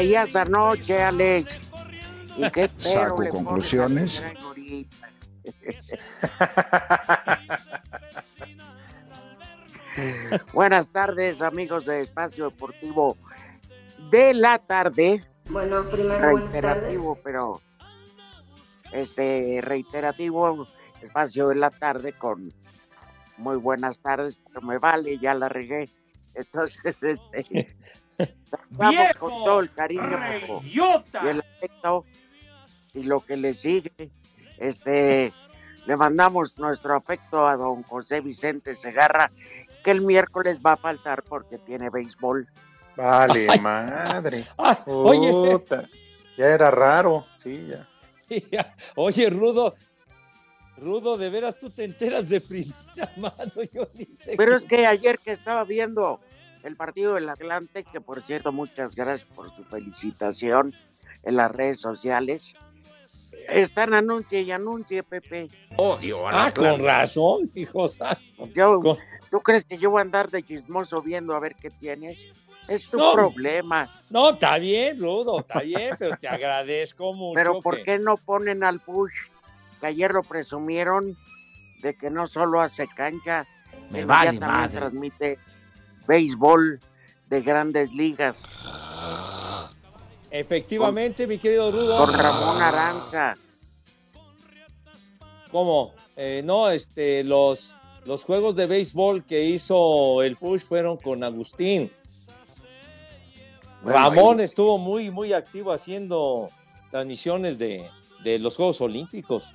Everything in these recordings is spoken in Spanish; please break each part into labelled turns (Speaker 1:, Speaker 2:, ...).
Speaker 1: Traías anoche, Alex? ¿Y qué
Speaker 2: Saco conclusiones.
Speaker 1: Buenas tardes, amigos de Espacio Deportivo de la tarde.
Speaker 3: Bueno, primero buenas tardes.
Speaker 1: reiterativo, pero este reiterativo espacio de la tarde con muy buenas tardes, pero me vale, ya la regué. Entonces, este vamos
Speaker 4: ¡Viejo!
Speaker 1: con todo el cariño y el afecto y lo que le sigue. Este le mandamos nuestro afecto a don José Vicente Segarra, que el miércoles va a faltar porque tiene béisbol.
Speaker 5: Vale,
Speaker 4: Ay.
Speaker 5: madre.
Speaker 4: Ah, oye.
Speaker 5: Ya era raro, sí, ya.
Speaker 4: oye, Rudo. Rudo, de veras tú te enteras de primera mano. Yo ni sé
Speaker 1: Pero es que ayer que estaba viendo el partido del Atlante, que por cierto, muchas gracias por su felicitación en las redes sociales. Están anuncie y anuncie, Pepe.
Speaker 6: Odio al
Speaker 4: Ah,
Speaker 6: Atlante.
Speaker 4: con razón, hijo santo.
Speaker 1: Yo,
Speaker 4: Con-
Speaker 1: ¿Tú crees que yo voy a andar de chismoso viendo a ver qué tienes? Es tu
Speaker 4: No.
Speaker 1: problema.
Speaker 4: No, está bien, Rudo, está bien, pero te agradezco mucho.
Speaker 1: Pero ¿por
Speaker 4: que-
Speaker 1: qué no ponen al Push? Que ayer lo presumieron de que no solo hace cancha,
Speaker 6: Me vale
Speaker 1: ya también
Speaker 6: madre.
Speaker 1: transmite béisbol de grandes ligas
Speaker 4: Efectivamente, mi querido Rudo.
Speaker 1: con Ramón Aranza.
Speaker 4: ¿Cómo? Eh, no, este, los, los juegos de béisbol que hizo el Push fueron con Agustín.
Speaker 1: Bueno,
Speaker 4: Ramón
Speaker 1: ahí-
Speaker 4: estuvo muy, muy activo haciendo transmisiones de, de los Juegos Olímpicos.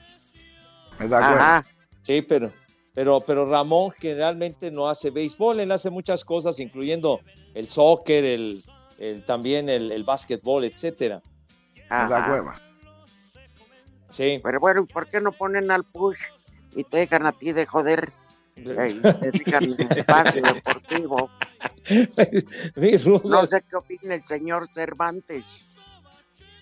Speaker 1: Ajá.
Speaker 4: Sí, pero, pero, pero Ramón generalmente no hace béisbol, él hace muchas cosas, incluyendo el soccer, el, el- también el, el básquetbol, etcétera.
Speaker 1: Ajá.
Speaker 2: hueva.
Speaker 4: Sí.
Speaker 1: Pero bueno, ¿por qué no ponen al push y te dejan a ti de joder? Eh, y te dejan en espacio deportivo. No sé qué opina el señor Cervantes.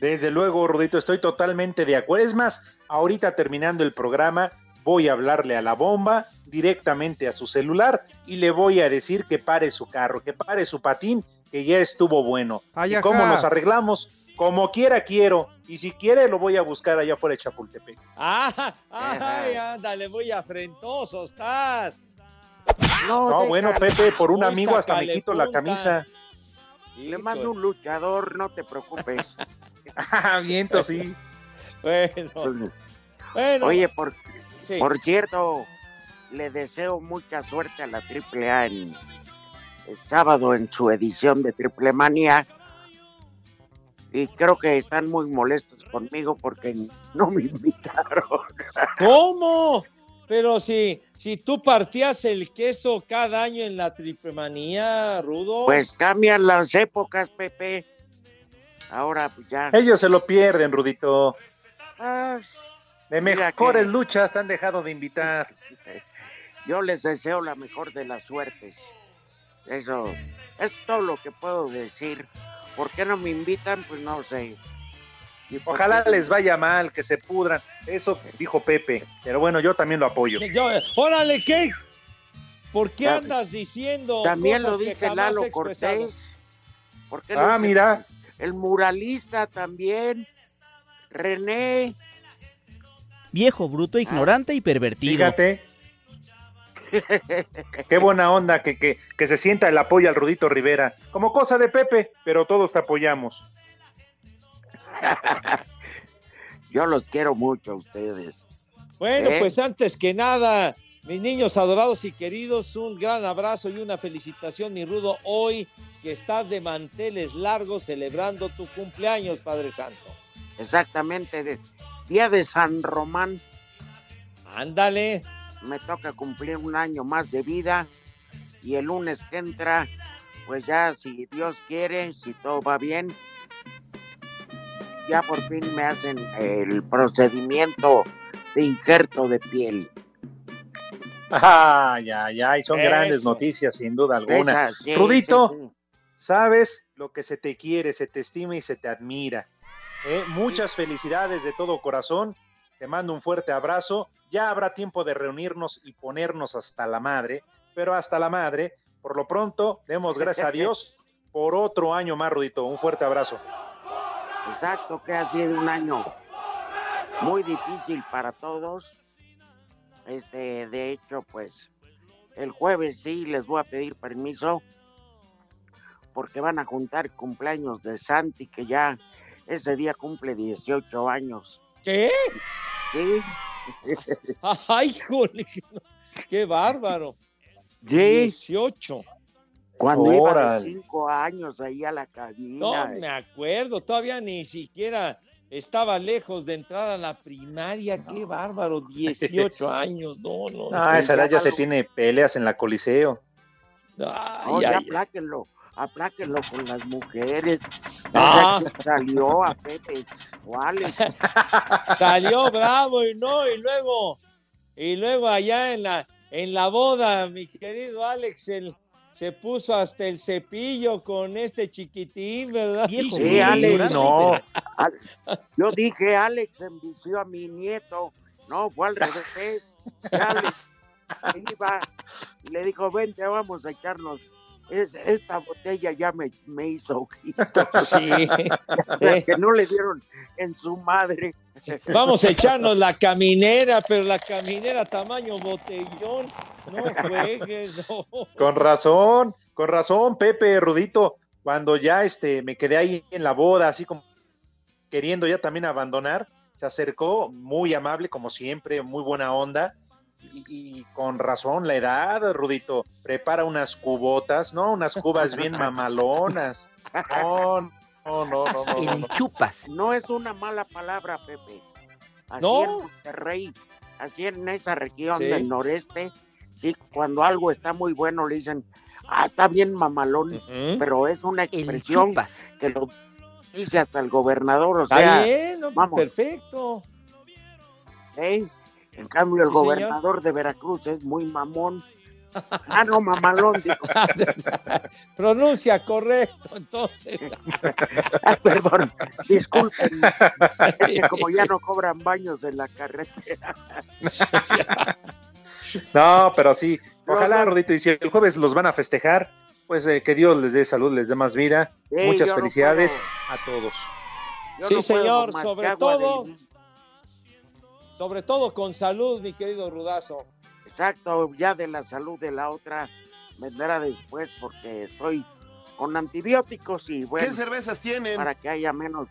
Speaker 5: Desde luego, Rudito, estoy totalmente de acuerdo. Es más, ahorita terminando el programa, voy a hablarle a la bomba directamente a su celular y le voy a decir que pare su carro, que pare su patín, que ya estuvo bueno.
Speaker 7: Ay,
Speaker 5: ¿Y cómo nos arreglamos? Como quiera quiero. Y si quiere, lo voy a buscar allá fuera de Chapultepec.
Speaker 4: Ah, ay, ándale, muy afrentoso estás.
Speaker 1: No,
Speaker 5: No, bueno. Pepe, por un amigo hasta me quito la camisa.
Speaker 1: Le mando un luchador, no te preocupes.
Speaker 5: Ah, viento, sí.
Speaker 4: Bueno, bueno.
Speaker 1: Oye, por,
Speaker 4: sí.
Speaker 1: por cierto, le deseo mucha suerte a la AAA en el sábado en su edición de Triple Manía. Y creo que están muy molestos conmigo porque no me invitaron.
Speaker 4: ¿Cómo? Pero si, si tú partías el queso cada año en la triplemanía, Rudo.
Speaker 1: Pues cambian las épocas, Pepe. Ahora pues ya.
Speaker 5: Ellos se lo pierden, Rudito.
Speaker 1: Ah,
Speaker 5: De mejores
Speaker 1: que-
Speaker 5: luchas te han dejado de invitar.
Speaker 1: yo les deseo la mejor de las suertes. Eso es todo lo que puedo decir. ¿Por qué no me invitan? Pues no sé. ¿Y por
Speaker 5: Ojalá
Speaker 1: qué?
Speaker 5: les vaya mal, que se pudran. Eso dijo Pepe. Pero bueno, yo también lo apoyo.
Speaker 4: Yo- órale, ¿qué? ¿Por qué andas diciendo
Speaker 1: También
Speaker 4: cosas
Speaker 1: lo
Speaker 4: que
Speaker 1: dice
Speaker 4: jamás he
Speaker 1: Lalo? Cortés. ¿Por qué lo
Speaker 5: Ah, mira.
Speaker 1: El muralista también. René.
Speaker 8: Viejo, bruto, ignorante y pervertido.
Speaker 5: Fíjate. Qué buena onda que, que, que se sienta el apoyo al Rudito Rivera. Como cosa de Pepe, pero todos te apoyamos.
Speaker 1: Yo los quiero mucho a ustedes.
Speaker 4: Bueno,
Speaker 1: ¿Eh?
Speaker 4: pues antes que nada, mis niños adorados y queridos, un gran abrazo y una felicitación, mi Rudo, hoy que estás de manteles largos celebrando tu cumpleaños, Padre Santo.
Speaker 1: Exactamente, de- día de San Román,
Speaker 4: Ándale.
Speaker 1: me toca cumplir un año más de vida y el lunes que entra, pues ya si Dios quiere, si todo va bien, ya por fin me hacen el procedimiento de injerto de piel.
Speaker 5: Ay, ay, ay, son
Speaker 4: Eso.
Speaker 5: grandes noticias, sin duda alguna.
Speaker 1: Esa, sí,
Speaker 5: Rudito.
Speaker 1: sí, sí.
Speaker 5: Sabes lo que se te quiere, se te estima y se te admira. ¿Eh? Muchas felicidades de todo corazón. Te mando un fuerte abrazo. Ya habrá tiempo de reunirnos y ponernos hasta la madre, pero hasta la madre. Por lo pronto, demos gracias a Dios por otro año más, Rudito. Un fuerte abrazo.
Speaker 1: Exacto, que ha sido un año muy difícil para todos. Este, de hecho, pues el jueves sí les voy a pedir permiso porque van a juntar cumpleaños de Santi, que ya ese día cumple 18 años.
Speaker 4: ¿Qué?
Speaker 1: Sí,
Speaker 4: Ay, jole, qué bárbaro.
Speaker 1: sí,
Speaker 4: 18.
Speaker 1: cuando iba de
Speaker 5: Órale.
Speaker 1: 5 años ahí a la
Speaker 4: No
Speaker 1: cabina.
Speaker 4: me acuerdo, todavía ni siquiera estaba lejos de entrar a la primaria. Qué bárbaro, 18 años. No, no. no.
Speaker 5: Ah, esa edad ya se tiene peleas en la Coliseo.
Speaker 4: Ay,
Speaker 1: No, ya
Speaker 4: ay, ay.
Speaker 1: Apláquenlo, con las mujeres.
Speaker 4: Ah.
Speaker 1: Salió a Pepe Alex.
Speaker 4: Salió bravo y no, y luego, y luego allá en la, en la boda, mi querido Alex, el, se puso hasta el cepillo con este chiquitín, ¿verdad?
Speaker 1: Sí, Alex,
Speaker 5: no.
Speaker 1: Yo dije, Alex envició a mi nieto. No, fue al revés. Alex iba y le dijo, vente, vamos a echarnos. Es, esta botella ya me, me hizo ojitos.
Speaker 4: Sí.
Speaker 1: O sea, que no le dieron en su madre.
Speaker 4: Vamos a echarnos la caminera, pero la caminera tamaño botellón. No juegues, no.
Speaker 5: Con razón, con razón, Pepe, Rudito, cuando ya este, me quedé ahí en la boda, así como queriendo ya también abandonar, se acercó muy amable, como siempre, muy buena onda, y, y con razón, la edad, Rudito, prepara unas cubotas, ¿no? Unas cubas bien mamalonas. No, no, no, no, no, no, no.
Speaker 8: chupas.
Speaker 1: No es una mala palabra, Pepe. Así
Speaker 4: No.
Speaker 1: en Monterrey, así en esa región
Speaker 4: Sí.
Speaker 1: del noreste, sí, cuando algo está muy bueno le dicen, ah, está bien mamalón, pero es una expresión que lo dice hasta el gobernador, o sea,
Speaker 4: bien, no,
Speaker 1: vamos.
Speaker 4: perfecto.
Speaker 1: ¿eh? En cambio el
Speaker 4: Sí, señor.
Speaker 1: gobernador de Veracruz es muy mamón. Ah, no, mamalón, digo.
Speaker 4: Pronuncia correcto, entonces.
Speaker 1: Ah, perdón, disculpen, como ya no cobran baños en la carretera.
Speaker 5: No, pero sí, ojalá,
Speaker 1: No, no.
Speaker 5: Rudito, y si el jueves los van a festejar, pues eh, que Dios les dé salud, les dé más vida.
Speaker 1: Sí,
Speaker 5: Muchas
Speaker 1: no
Speaker 5: felicidades a todos.
Speaker 1: Yo
Speaker 4: Sí, señor, sobre todo-. Sobre todo con salud, mi querido Rudazo.
Speaker 1: Exacto, ya de la salud de la otra vendrá después porque estoy con antibióticos y bueno,
Speaker 9: ¿Qué cervezas tienen?
Speaker 1: para que haya menos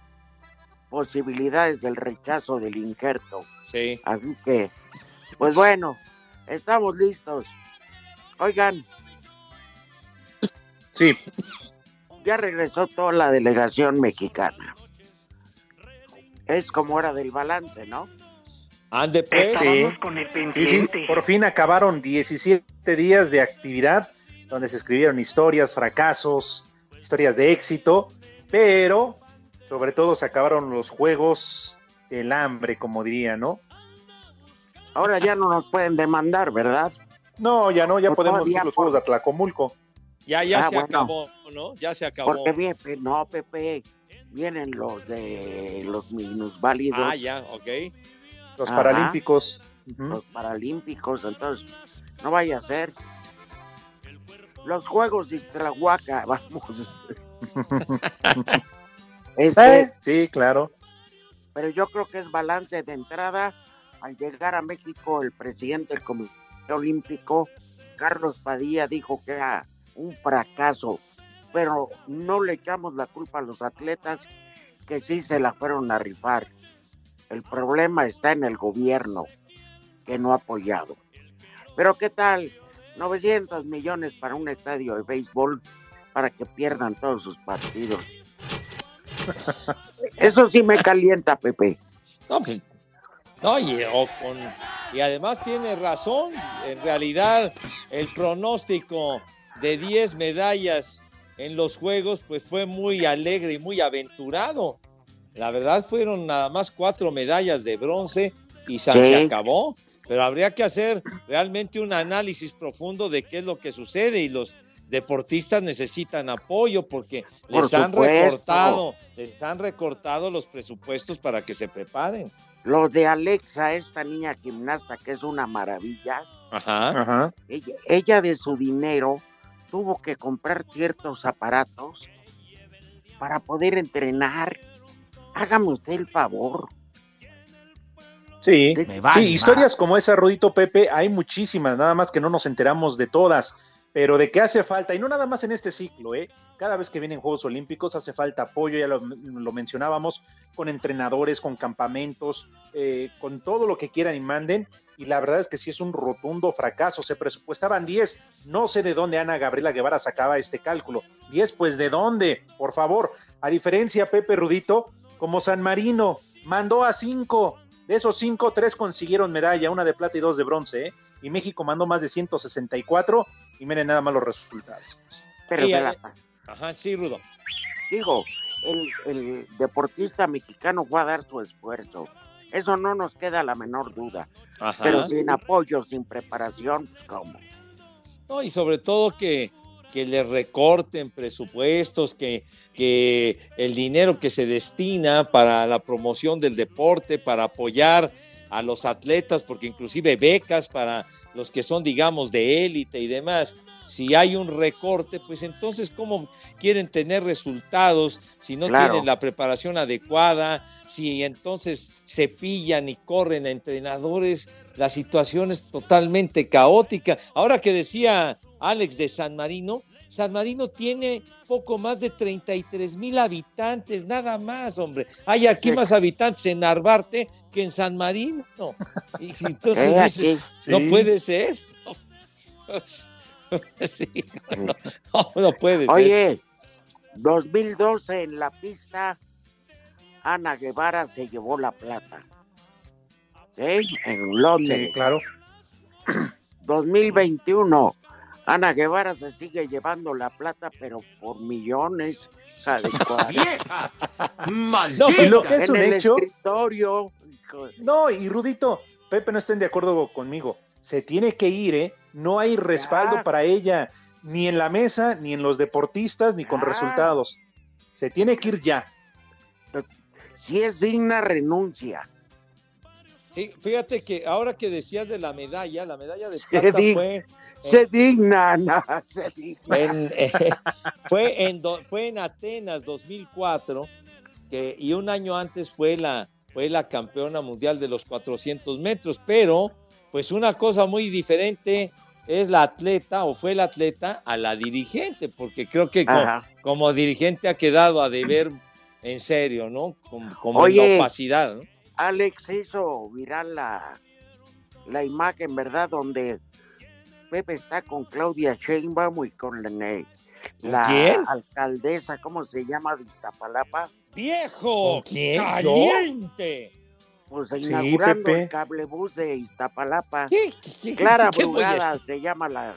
Speaker 1: posibilidades del rechazo del injerto.
Speaker 4: Sí.
Speaker 1: Así que, pues bueno, estamos listos. Oigan,
Speaker 5: Sí,
Speaker 1: ya regresó toda la delegación mexicana. Es como era del balance, ¿no?
Speaker 4: Ande pues.
Speaker 5: sí. Sí, sí, por fin acabaron 17 días de actividad donde se escribieron historias, fracasos, historias de éxito, pero sobre todo se acabaron los juegos del hambre, como diría, ¿no?
Speaker 1: Ahora ya no nos pueden demandar, ¿verdad?
Speaker 5: No, ya no, ya
Speaker 1: Por
Speaker 5: podemos decir los
Speaker 1: por-
Speaker 5: juegos de Atlacomulco.
Speaker 4: Ya, ya
Speaker 1: Ah,
Speaker 4: se
Speaker 1: bueno.
Speaker 4: acabó, ¿no? Ya se acabó.
Speaker 1: Porque bien, no, Pepe, vienen los de los minusválidos,
Speaker 4: Ah, ya, ok.
Speaker 5: Los
Speaker 1: Ajá.
Speaker 5: paralímpicos.
Speaker 1: Los paralímpicos, entonces no vaya a ser. Los Juegos de Iztlahuaca, vamos. este,
Speaker 5: Eh, Sí, claro.
Speaker 1: pero yo creo que es balance de entrada al llegar a México el presidente del Comité Olímpico, Carlos Padilla, dijo que era un fracaso, pero no le echamos la culpa a los atletas que sí se la fueron a rifar. El problema está en el gobierno que no ha apoyado. Pero ¿qué tal? 900 millones para un estadio de béisbol para que pierdan todos sus partidos. Eso sí me calienta, Pepe.
Speaker 4: No, pues, no, y, o con- y además tiene razón. En realidad, el pronóstico de 10 medallas en los Juegos, pues fue muy alegre y muy aventurado. La verdad, fueron nada más cuatro medallas de bronce y se,
Speaker 1: Sí.
Speaker 4: se acabó. Pero habría que hacer realmente un análisis profundo de qué es lo que sucede y los deportistas necesitan apoyo porque
Speaker 1: Por
Speaker 4: les han
Speaker 1: supuesto.
Speaker 4: recortado, les han recortado los presupuestos para que se preparen.
Speaker 1: Lo de Alexa, esta niña gimnasta que es una maravilla,
Speaker 4: Ajá.
Speaker 5: Ajá.
Speaker 1: ella, ella de su dinero tuvo que comprar ciertos aparatos para poder entrenar. Hágame usted el favor.
Speaker 5: Sí,
Speaker 10: Me vale
Speaker 5: sí, historias como esa, Rudito Pepe, hay muchísimas, nada más que no nos enteramos de todas, pero de qué hace falta, y no nada más en este ciclo, ¿eh? Cada vez que vienen Juegos Olímpicos hace falta apoyo, ya lo, lo mencionábamos, con entrenadores, con campamentos, eh, con todo lo que quieran y manden, y la verdad es que sí es un rotundo fracaso, se presupuestaban 10, no sé de dónde Ana Gabriela Guevara sacaba este cálculo, 10, pues de dónde, por favor, a diferencia, Pepe Rudito, como San Marino, mandó a 5, de esos cinco, tres consiguieron medalla, una de plata y dos de bronce, ¿eh? Y México mandó más de 164 y miren nada más los resultados.
Speaker 1: Pero
Speaker 4: Y,
Speaker 1: la-
Speaker 4: Ajá, sí, Rudo.
Speaker 1: digo, el, el deportista mexicano fue a dar su esfuerzo. Eso no nos queda la menor duda.
Speaker 4: Ajá.
Speaker 1: Pero sin apoyo, sin preparación, pues cómo.
Speaker 4: No, y sobre todo que, que le recorten presupuestos, que, que el dinero que se destina para la promoción del deporte, para apoyar a los atletas, porque inclusive becas para los que son, digamos, de élite y demás. Si hay un recorte, pues entonces, ¿cómo quieren tener resultados si no
Speaker 1: Claro.
Speaker 4: tienen la preparación adecuada? Si entonces se pillan y corren a entrenadores, la situación es totalmente caótica. Ahora que decía Alex de San Marino, San Marino tiene poco más de 33 mil habitantes, nada más, hombre. Hay aquí
Speaker 1: Sí.
Speaker 4: más habitantes en Narvarte que en San Marino. Y si entonces
Speaker 1: Eh,
Speaker 4: dices, no puede ser. Sí, no, no, no puede ser.
Speaker 1: Oye, 2012 en la pista, Ana Guevara se llevó la plata. ¿Sí? En Londres.
Speaker 5: Sí, claro.
Speaker 1: 2021, Ana Guevara se sigue llevando la plata, pero por millones.
Speaker 11: ¡Vieja!
Speaker 4: No,
Speaker 5: Y lo que
Speaker 1: en
Speaker 5: es un
Speaker 1: el
Speaker 5: hecho,
Speaker 1: escritorio.
Speaker 5: no, y Rudito, Pepe no estén de acuerdo conmigo. Se tiene que ir, ¿eh? No hay respaldo
Speaker 1: Ya.
Speaker 5: para ella, ni en la mesa, ni en los deportistas, ni con
Speaker 1: Ya.
Speaker 5: resultados. Se tiene que ir ya.
Speaker 1: Si es digna, renuncia.
Speaker 4: Sí, fíjate que ahora que decías de la medalla, la medalla de plata fue
Speaker 1: Se digna, Ana, se digna.
Speaker 4: en, eh, fue, en do- fue en Atenas 2004 que, y un año antes fue la, fue la campeona mundial de los 400 metros, pero pues una cosa muy diferente es la atleta o fue la atleta a la dirigente, porque creo que como, dirigente ha quedado a deber en serio, ¿no? Como, como en
Speaker 1: Oye.
Speaker 4: la opacidad, ¿no?
Speaker 1: Alex hizo viral la, la imagen, ¿verdad? Donde Pepe está con Claudia Sheinbaum y con la, la
Speaker 4: quién?
Speaker 1: alcaldesa, ¿cómo se llama? De Iztapalapa.
Speaker 4: ¡Viejo! ¡Caliente!
Speaker 1: Pues
Speaker 5: Sí,
Speaker 1: inaugurando
Speaker 5: Pepe.
Speaker 1: el cablebús de Iztapalapa.
Speaker 4: ¿Qué, qué- qué-
Speaker 1: Clara
Speaker 4: qué
Speaker 1: Brugada se llama la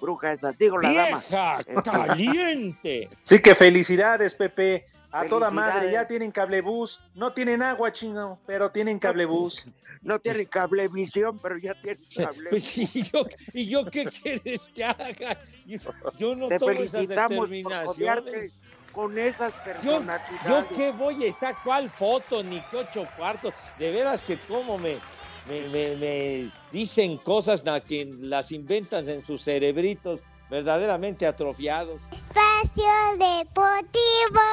Speaker 1: bruja esa, digo la dama.
Speaker 4: ¡Vieja! ¡Caliente!
Speaker 5: Sí que felicidades, Pepe. A toda madre, ya tienen cablebús. No tienen agua, chino, pero tienen cablebús.
Speaker 1: No tiene cablevisión, pero ya tiene cablebús.
Speaker 4: Pues, ¿y, yo, ¿Y yo qué quieres que haga? Yo, yo no
Speaker 1: Te
Speaker 4: tomo esas
Speaker 1: felicitamos
Speaker 4: determinaciones.
Speaker 1: rodearte con esas
Speaker 4: Yo,
Speaker 1: personalidades.
Speaker 4: yo qué voy a esa cuál foto, ni qué ocho cuartos. De veras que como me, me, me- me dicen cosas na- que las inventan en sus cerebritos verdaderamente atrofiados.
Speaker 12: Espacio Deportivo.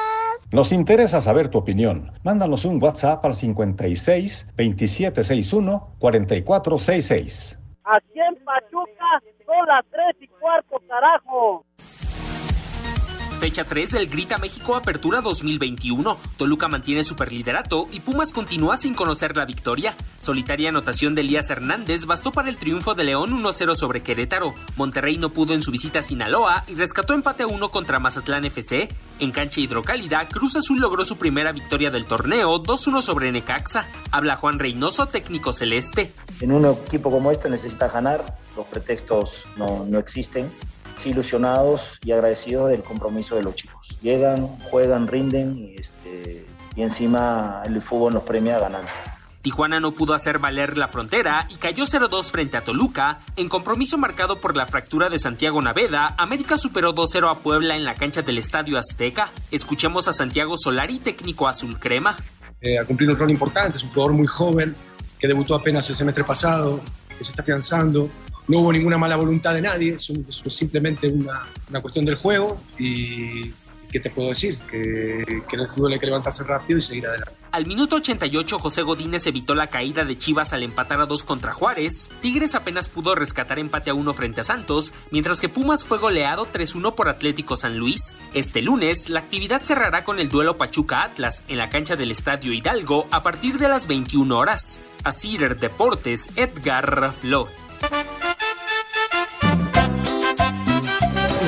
Speaker 13: Nos interesa saber tu opinión. Mándanos un WhatsApp al 56 2761 4466.
Speaker 14: Aquí en Pachuca son las 3 y cuarto, carajo.
Speaker 15: Fecha 3 del Grita México Apertura 2021. Toluca mantiene superliderato y Pumas continúa sin conocer la victoria. Solitaria anotación de Elías Hernández bastó para el triunfo de León 1-0 sobre Querétaro. Monterrey no pudo en su visita a Sinaloa y rescató empate a 1 contra Mazatlán FC. En cancha hidrocálida, Cruz Azul logró su primera victoria del torneo 2-1 sobre Necaxa. Habla Juan Reynoso, técnico celeste.
Speaker 16: En un equipo como este necesita ganar, los pretextos no, no existen ilusionados y agradecidos del compromiso de los chicos. Llegan, juegan, rinden y, este, y encima el fútbol nos premia ganando.
Speaker 15: Tijuana no pudo hacer valer la frontera y cayó 0-2 frente a Toluca. En compromiso marcado por la fractura de Santiago Naveda, América superó 2-0 a Puebla en la cancha del Estadio Azteca. Escuchemos a Santiago Solari, técnico azul crema.
Speaker 17: Eh, ha cumplido un rol importante, es un jugador muy joven que debutó apenas el semestre pasado, que se está afianzando, no hubo ninguna mala voluntad de nadie, es, simplemente una, cuestión del juego y ¿qué te puedo decir? Que, que, en el hay que levantarse rápido y seguir adelante.
Speaker 15: Al minuto 88, José Godínez evitó la caída de Chivas al empatar a dos contra Juárez. Tigres apenas pudo rescatar empate a uno frente a Santos, mientras que Pumas fue goleado 3-1 por Atlético San Luis. Este lunes, la actividad cerrará con el duelo Pachuca-Atlas en la cancha del Estadio Hidalgo a partir de las 21 horas. A Deportes, Edgar Flores.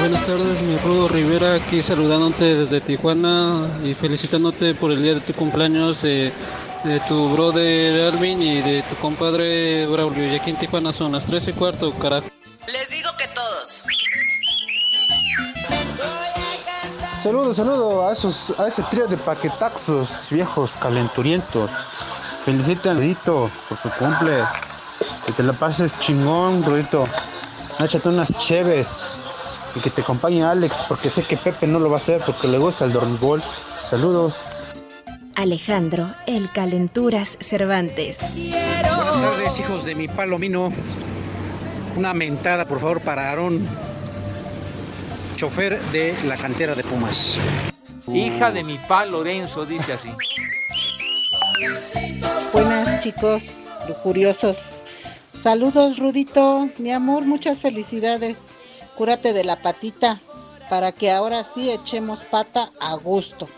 Speaker 18: Buenas tardes, mi Rudo Rivera, aquí saludándote desde Tijuana y felicitándote por el día de tu cumpleaños de, de tu brother Alvin y de tu compadre Braulio. Y aquí en Tijuana son las 3 y cuarto, carajo.
Speaker 19: Les digo que todos.
Speaker 2: Saludos, saludos a esos, a ese trío de paquetaxos viejos calenturientos. Felicitan Rudito por su cumple. Que te la pases chingón, Rudito. Échate unas cheves y que te acompañe Alex, porque sé que Pepe no lo va a hacer porque le gusta el dormigol. Saludos.
Speaker 3: Alejandro, el Calenturas Cervantes.
Speaker 20: Buenas tardes, hijos de mi palomino. Una mentada, por favor, para Aarón, chofer de la cantera de Pumas.
Speaker 4: Hija de mi pa Lorenzo, dice así.
Speaker 21: Buenas, chicos, lujuriosos. Saludos, Rudito. Mi amor, muchas felicidades cúrate de la patita para que ahora sí echemos pata a gusto.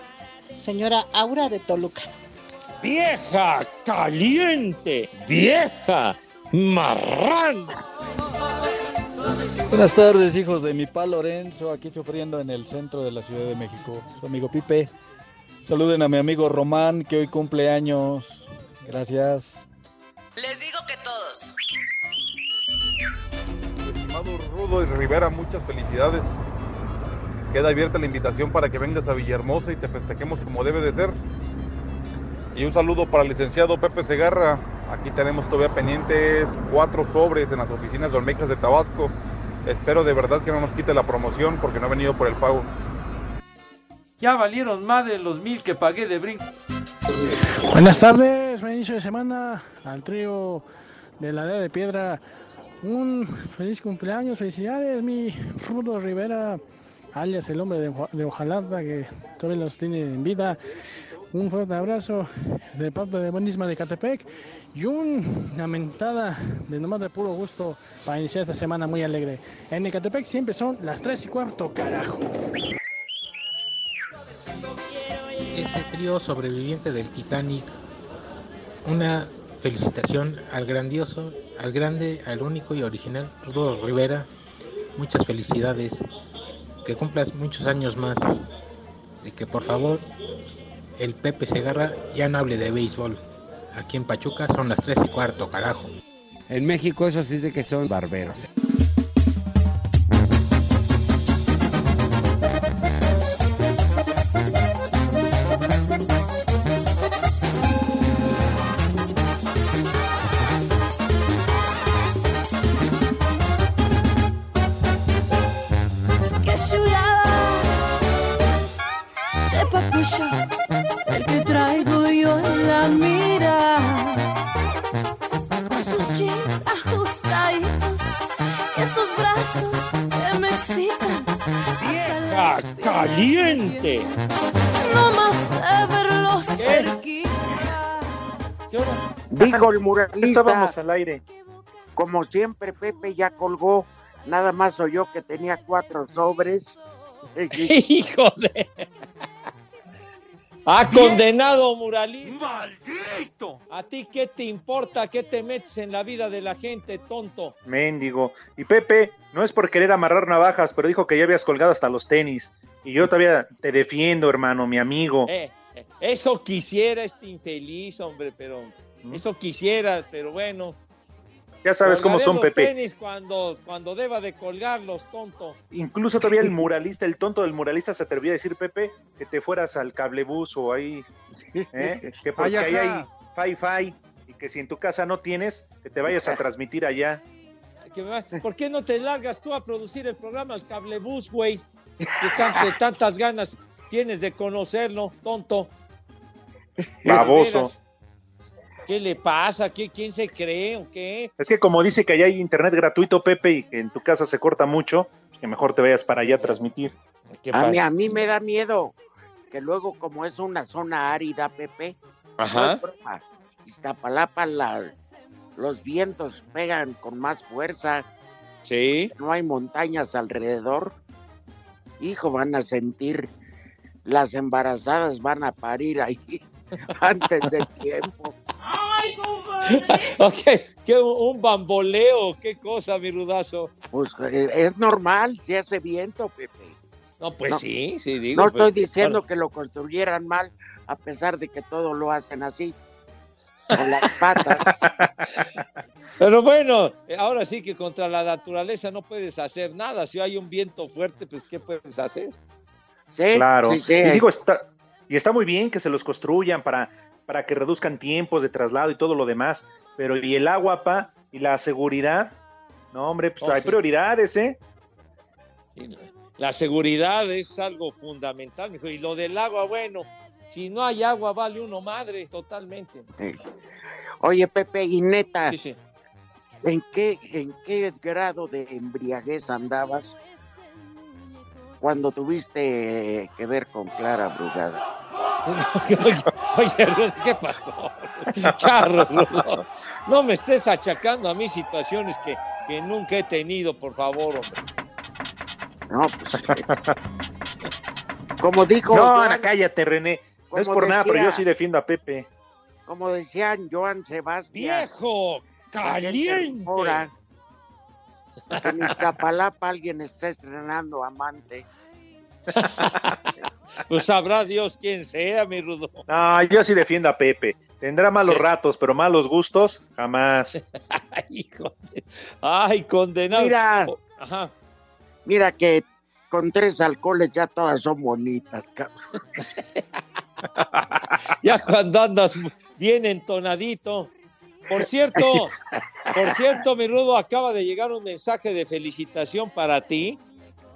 Speaker 21: Señora Aura de Toluca.
Speaker 4: Vieja caliente, vieja marrana.
Speaker 22: Buenas tardes, hijos de mi pa Lorenzo, aquí sufriendo en el centro de la Ciudad de México. Su amigo Pipe. Saluden a mi amigo Román, que hoy cumple años. Gracias.
Speaker 19: Les digo que todos.
Speaker 23: Estimado Rudo y Rivera, muchas felicidades. Queda abierta la invitación para que vengas a Villahermosa y te festejemos como debe de ser. Y un saludo para el licenciado Pepe Segarra. Aquí tenemos todavía pendientes cuatro sobres en las oficinas de Olmecas de Tabasco. Espero de verdad que no nos quite la promoción porque no ha venido por el pago.
Speaker 4: Ya valieron más de los mil que pagué de brinco.
Speaker 24: Buenas tardes, buen inicio de semana al trío de la Edad de Piedra. Un feliz cumpleaños, felicidades, mi Rudo Rivera, alias el hombre de, de Ojalata, que todavía los tiene en vida. Un fuerte abrazo de parte de Buenísima de Catepec y una mentada de nomás de puro gusto para iniciar esta semana muy alegre. En Ecatepec siempre son las 3 y cuarto, carajo.
Speaker 25: Ese trío sobreviviente del Titanic, una felicitación al grandioso, al grande, al único y original Rudo Rivera. Muchas felicidades, que cumplas muchos años más. Y que por favor el Pepe Segarra ya no hable de béisbol. Aquí en Pachuca son las 3 y cuarto, carajo.
Speaker 26: En México eso sí de que son barberos.
Speaker 27: El
Speaker 1: muralista.
Speaker 5: Estábamos al aire.
Speaker 1: Como siempre, Pepe ya colgó. Nada más oyó que tenía cuatro sobres.
Speaker 4: Hijo de. Ha condenado muralista.
Speaker 5: ¡Maldito!
Speaker 4: ¿A ti qué te importa? ¿Qué te metes en la vida de la gente, tonto?
Speaker 5: Méndigo. Y Pepe, no es por querer amarrar navajas, pero dijo que ya habías colgado hasta los tenis. Y yo todavía te defiendo, hermano, mi amigo.
Speaker 4: Eh, eh, eso quisiera este infeliz, hombre, pero eso quisieras, pero bueno.
Speaker 5: Ya sabes cómo son,
Speaker 4: los
Speaker 5: Pepe.
Speaker 4: tenis cuando, cuando deba de colgarlos, tonto.
Speaker 5: Incluso todavía el muralista, el tonto del muralista se atrevió a decir, Pepe, que te fueras al cablebús o ahí, ¿eh? que porque ahí hay fi-fi y que si en tu casa no tienes, que te vayas a transmitir allá.
Speaker 4: ¿Por qué no te largas tú a producir el programa al cablebús, güey? Que tantas ganas tienes de conocerlo, tonto.
Speaker 5: Baboso.
Speaker 4: ¿Qué le pasa? ¿Qué, ¿Quién se cree o qué?
Speaker 5: Es que como dice que allá hay internet gratuito, Pepe, y que en tu casa se corta mucho, pues que mejor te vayas para allá a transmitir.
Speaker 1: A mí, a mí me da miedo que luego, como es una zona árida, Pepe,
Speaker 5: Ajá.
Speaker 1: no es broma, Iztapalapa, la- los vientos pegan con más fuerza.
Speaker 4: Sí.
Speaker 1: No hay montañas alrededor. Hijo, van a sentir, las embarazadas van a parir ahí antes del tiempo.
Speaker 4: Ok, ¿qué, un bamboleo, qué cosa, mi rudazo.
Speaker 1: Pues eh, es normal si hace viento, Pepe.
Speaker 4: No, pues
Speaker 1: No,
Speaker 4: sí, sí, digo.
Speaker 1: No estoy
Speaker 4: pues,
Speaker 1: diciendo que lo construyeran mal, a pesar de que todo lo hacen así, con las patas.
Speaker 4: Pero bueno, ahora sí que contra la naturaleza no puedes hacer nada. Si hay un viento fuerte, pues ¿qué puedes hacer?
Speaker 5: Claro.
Speaker 4: sí, sí.
Speaker 5: Y digo, está, y está muy bien que se los construyan para, para que reduzcan tiempos de traslado y todo lo demás. Pero ¿y el agua, pa? ¿Y la seguridad? No, hombre, pues
Speaker 4: Oh,
Speaker 5: hay
Speaker 4: sí.
Speaker 5: prioridades, ¿eh?
Speaker 4: La seguridad es algo fundamental, mijo. Y lo del agua, bueno, si no hay agua, vale uno madre, totalmente.
Speaker 1: Eh, Oye, Pepe, y neta,
Speaker 4: Sí, sí.
Speaker 1: ¿en qué, ¿en qué grado de embriaguez andabas cuando tuviste que ver con Clara Brugada?
Speaker 4: Oye, ¿qué pasó? Charros, Rudo. No me estés achacando a mí situaciones que, que nunca he tenido, por favor, hombre.
Speaker 1: No, pues. como dijo.
Speaker 5: No,
Speaker 1: Joan-
Speaker 5: cállate, René. No es por nada, pero yo sí defiendo a Pepe.
Speaker 1: Como decían Joan Sebastián.
Speaker 4: ¡Viejo! ¡Caliente!
Speaker 1: rumora que En Iztapalapa alguien está estrenando amante.
Speaker 4: Pues sabrá Dios quién sea, mi Rudo.
Speaker 5: No, yo sí defiendo a Pepe. Tendrá malos
Speaker 4: Sí.
Speaker 5: ratos, pero malos gustos, jamás.
Speaker 4: Ay, hijo de- Ay, condenado.
Speaker 1: Mira,
Speaker 4: Ajá.
Speaker 1: mira que con tres alcoholes ya todas son bonitas, cabrón.
Speaker 4: Ya cuando andas bien entonadito. Por cierto, por cierto, mi Rudo, acaba de llegar un mensaje de felicitación para ti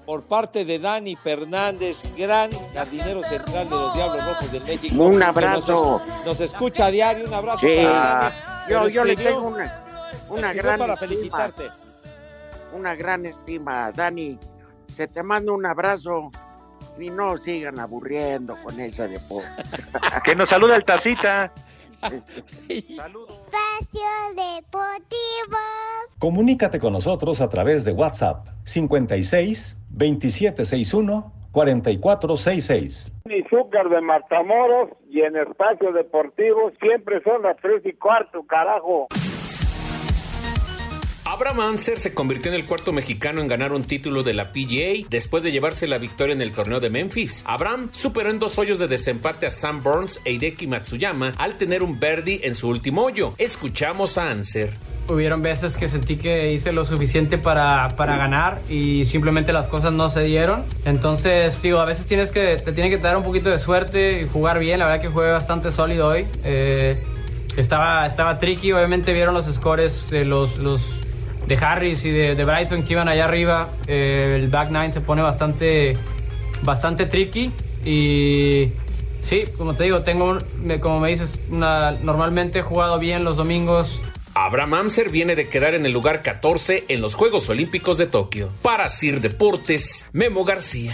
Speaker 4: por parte de Dani Fernández, gran jardinero central de los Diablos Rojos de México.
Speaker 1: Un abrazo.
Speaker 4: Nos, nos escucha a diario, un abrazo
Speaker 1: Sí.
Speaker 4: para Dani.
Speaker 1: Yo, le tengo una, una gran
Speaker 4: para
Speaker 1: estima,
Speaker 4: felicitarte.
Speaker 1: una gran estima, Dani. Se te manda un abrazo y no sigan aburriendo con ese deporte.
Speaker 5: Que nos saluda el tacita.
Speaker 12: Espacio Deportivo.
Speaker 13: Comunícate con nosotros a través de WhatsApp 56 2761 4466.
Speaker 14: y Zúcar de Matamoros y en Espacio Deportivo siempre son las tres y cuarto, carajo.
Speaker 15: Abraham Anser se convirtió en el cuarto mexicano en ganar un título de la PGA después de llevarse la victoria en el torneo de Memphis. Abraham superó en dos hoyos de desempate a Sam Burns e Hideki Matsuyama al tener un birdie en su último hoyo. Escuchamos a Anser.
Speaker 28: Hubieron veces que sentí que hice lo suficiente para, para ganar y simplemente las cosas no se dieron. Entonces, digo, a veces tienes que, te tiene que dar un poquito de suerte y jugar bien. La verdad que jugué bastante sólido hoy. Eh, estaba, estaba tricky, obviamente vieron los scores de los, los de Harris y de, de Bryson que iban allá arriba. Eh, el back nine se pone bastante, bastante tricky y sí, como te digo, tengo, como me dices, normalmente he jugado bien los domingos.
Speaker 15: Abraham Amser viene de quedar en el lugar 14 en los Juegos Olímpicos de Tokio. Para Sir Deportes, Memo García.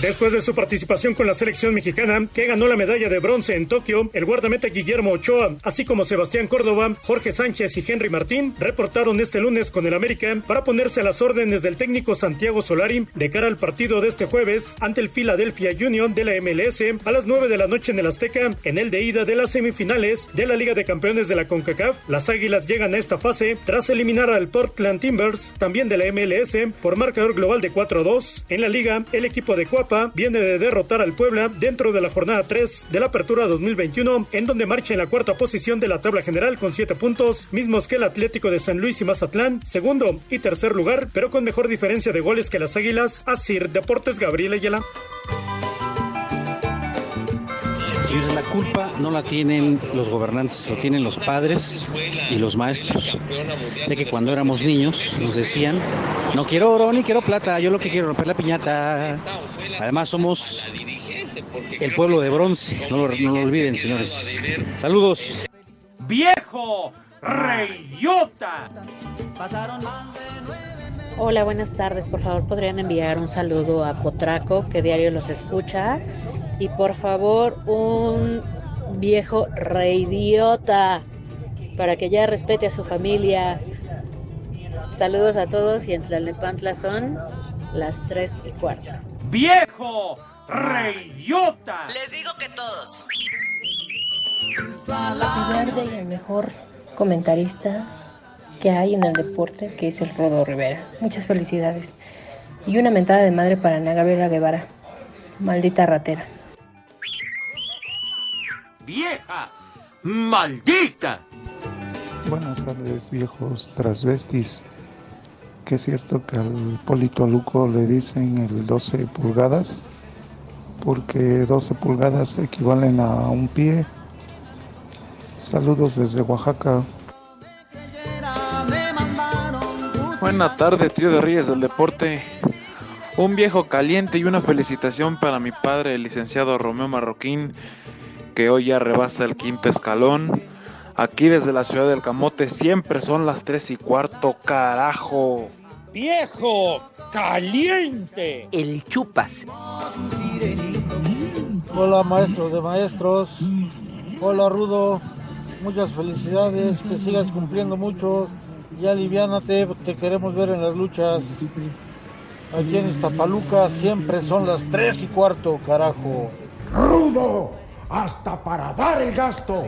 Speaker 29: Después de su participación con la selección mexicana, que ganó la medalla de bronce en Tokio, el guardameta Guillermo Ochoa, así como Sebastián Córdoba, Jorge Sánchez y Henry Martín, reportaron este lunes con el América para ponerse a las órdenes del técnico Santiago Solari de cara al partido de este jueves ante el Philadelphia Union de la MLS a las 9 de la noche en el Azteca, en el de ida de las semifinales de la Liga de Campeones de la CONCACAF. Las Águilas llegan a esta fase tras eliminar al Portland Timbers, también de la MLS, por marcador global de 4-2. En la liga, el equipo de Viene de derrotar al Puebla dentro de la jornada 3 de la Apertura 2021, en donde marcha en la cuarta posición de la tabla general con 7 puntos, mismos que el Atlético de San Luis y Mazatlán, segundo y tercer lugar, pero con mejor diferencia de goles que las Águilas. Asir Deportes Gabriel Ayala.
Speaker 24: Señores, la culpa no la tienen los gobernantes, lo tienen los padres y los maestros. De que cuando éramos niños nos decían, no quiero oro ni quiero plata, yo lo que quiero es romper la piñata. Además somos el pueblo de bronce, no lo, no lo olviden, señores. Saludos.
Speaker 30: ¡Viejo! ¡Reyota!
Speaker 31: Hola, buenas tardes. Por favor, podrían enviar un saludo a Potraco, que diario los escucha. Y por favor, un viejo reidiota para que ya respete a su familia. Saludos a todos y en Tlalnepantla son las 3 y cuarto.
Speaker 30: ¡Viejo! ¡Reyota!
Speaker 19: Les digo que todos.
Speaker 31: Verde y el mejor comentarista que hay en el deporte, que es el Rodo Rivera. Muchas felicidades. Y una mentada de madre para Ana Gabriela Guevara. Maldita ratera.
Speaker 30: ¡Vieja! ¡Maldita!
Speaker 32: Buenas tardes, viejos transvestis. Que es cierto que al Polito Luco le dicen el 12 pulgadas, porque 12 pulgadas equivalen a un pie. Saludos desde Oaxaca.
Speaker 33: Buena tarde, tío de Reyes del Deporte. Un viejo caliente y una felicitación para mi padre, el licenciado Romeo Marroquín, que hoy ya rebasa el quinto escalón. Aquí desde la ciudad del Camote siempre son las tres y cuarto, carajo.
Speaker 4: ¡Viejo! ¡Caliente!
Speaker 30: El chupas.
Speaker 34: Hola maestros de maestros. Hola Rudo. Muchas felicidades. Que sigas cumpliendo mucho. Ya aliviánate. Te queremos ver en las luchas. Aquí en Iztapaluca siempre son las tres y cuarto, carajo.
Speaker 35: ¡Rudo! ¡Hasta para dar el gasto!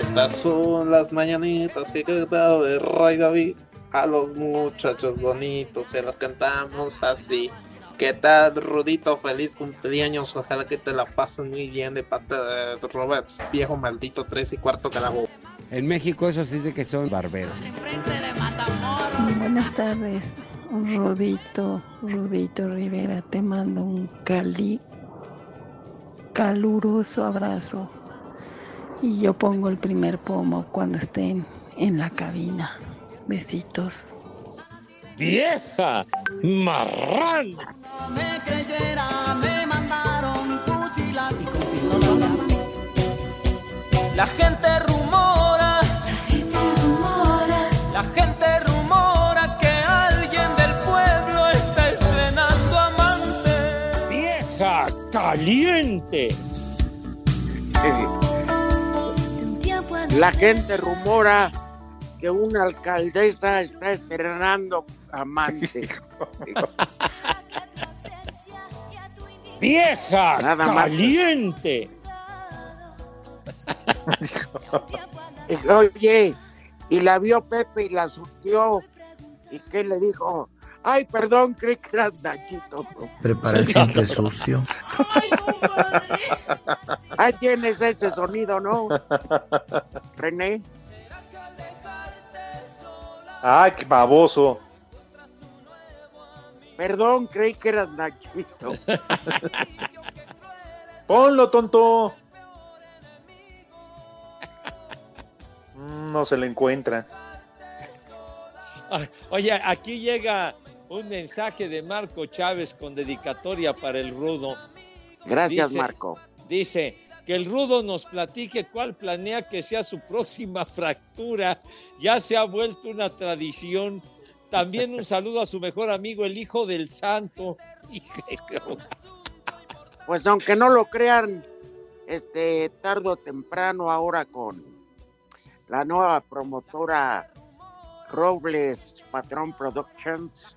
Speaker 36: Estas son las mañanitas que cantaba el Rey David. A los muchachos bonitos se las cantamos así. ¿Qué tal, Rudito? Feliz cumpleaños. Ojalá que te la pasen muy bien de parte de Roberts, viejo maldito tres y cuarto carajo.
Speaker 26: En México eso sí de que son barberos.
Speaker 37: Buenas tardes, Rudito, Rudito Rivera, te mando un cali, caluroso abrazo. Y yo pongo el primer pomo cuando estén en la cabina. Besitos.
Speaker 4: ¡Vieja! ¡Marrana!
Speaker 27: me creyera, me mandaron fusilar.
Speaker 30: La gente
Speaker 4: ¡Caliente!
Speaker 1: La gente rumora que una alcaldesa está estrenando amante.
Speaker 4: ¡Vieja!
Speaker 1: Nada más.
Speaker 4: ¡Caliente!
Speaker 1: Oye, y la vio Pepe y la surtió. ¿Y qué le dijo? Ay, perdón, creí que eras Nachito.
Speaker 38: Prepara el simple sucio.
Speaker 1: Ahí tienes ese sonido, ¿no? René.
Speaker 5: Ay, qué baboso.
Speaker 1: Perdón, creí que eras Nachito.
Speaker 5: Ponlo, tonto. Mm, No se le encuentra.
Speaker 4: Oye, aquí llega un mensaje de Marco Chávez con dedicatoria para el Rudo.
Speaker 1: Gracias,
Speaker 4: Dice-
Speaker 1: Marco.
Speaker 4: Dice que el Rudo nos platique cuál planea que sea su próxima fractura. Ya se ha vuelto una tradición. También un saludo a su mejor amigo, el hijo del santo.
Speaker 1: Pues aunque no lo crean, este, tarde o temprano ahora con la nueva promotora Robles Patrón Productions,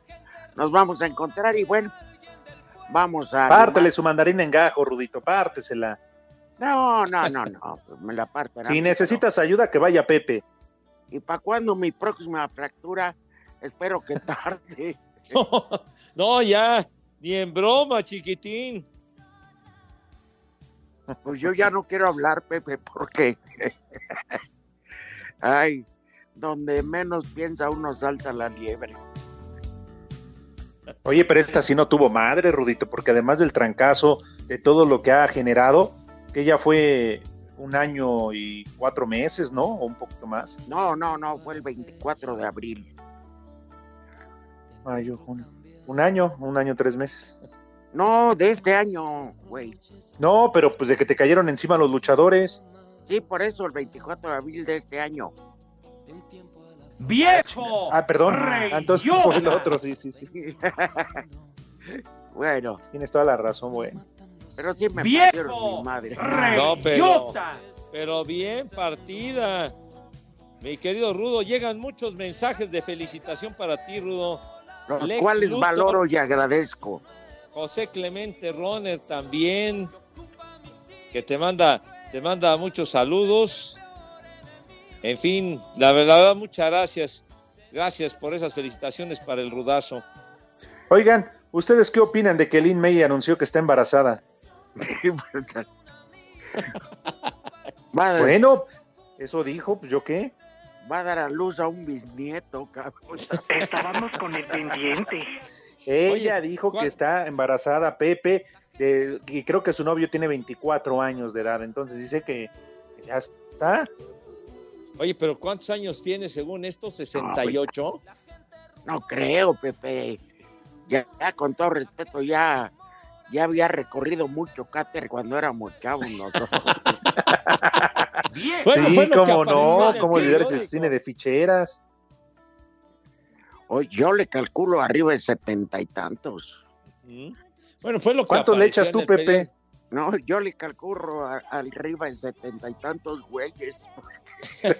Speaker 1: nos vamos a encontrar y bueno, vamos a...
Speaker 5: Pártele su mandarina en gajo, Rudito, pártesela.
Speaker 1: No, no, no, no, pues me la parten.
Speaker 5: Si
Speaker 1: mí,
Speaker 5: necesitas ayuda, que vaya Pepe.
Speaker 1: ¿Y para cuándo mi próxima fractura? Espero que tarde.
Speaker 4: No, ya, ni en broma, chiquitín.
Speaker 1: Pues yo ya no quiero hablar, Pepe, porque... Ay, donde menos piensa uno salta la liebre.
Speaker 5: Oye, pero esta sí no tuvo madre, Rudito, porque además del trancazo, de todo lo que ha generado, que ya fue un año y cuatro meses, ¿no? O un poquito más.
Speaker 1: No, no, no, fue el 24 de abril.
Speaker 5: Mayo, junio. Un año, un año, tres meses.
Speaker 1: No, de este año, güey.
Speaker 5: No, pero pues de que te cayeron encima los luchadores.
Speaker 1: Sí, por eso el 24 de abril de este año.
Speaker 4: ¡Viejo!
Speaker 5: Ah, perdón. Ah, Entonces fue el otro, sí, sí, sí.
Speaker 1: Bueno,
Speaker 5: Tienes toda la razón, bueno.
Speaker 1: pero sí me
Speaker 4: ¡Viejo!
Speaker 1: mi madre.
Speaker 4: No, pero, pero bien partida. Mi querido Rudo, llegan muchos mensajes de felicitación para ti, Rudo.
Speaker 1: Los
Speaker 4: Lex
Speaker 1: cuales
Speaker 4: Luthor,
Speaker 1: valoro y agradezco.
Speaker 4: José Clemente Roner también, que te manda, te manda muchos saludos. En fin, la verdad, muchas gracias. Gracias por esas felicitaciones para el Rudazo.
Speaker 5: Oigan, ¿ustedes qué opinan de que Lynn May anunció que está embarazada? Bueno, eso dijo, pues yo qué.
Speaker 1: va a dar a luz a un bisnieto, cabrón.
Speaker 39: Estábamos con el pendiente.
Speaker 5: Ella dijo que está embarazada, Pepe, de- y creo que su novio tiene 24 años de edad, entonces dice que ya está.
Speaker 4: Oye, pero ¿cuántos años tiene según esto? ¿68?
Speaker 1: No creo, Pepe. Ya, ya, con todo respeto, ya, ya había recorrido mucho cáter cuando éramos chavos nosotros.
Speaker 4: Bueno,
Speaker 5: sí, cómo no, cómo olvidar ese cine de ficheras.
Speaker 1: Oye, yo le calculo arriba de setenta y tantos.
Speaker 4: ¿Mm? Bueno, fue lo que
Speaker 5: ¿Cuánto le echas tú, Pepe?
Speaker 1: No, yo le calculo a- arriba de setenta y tantos güeyes.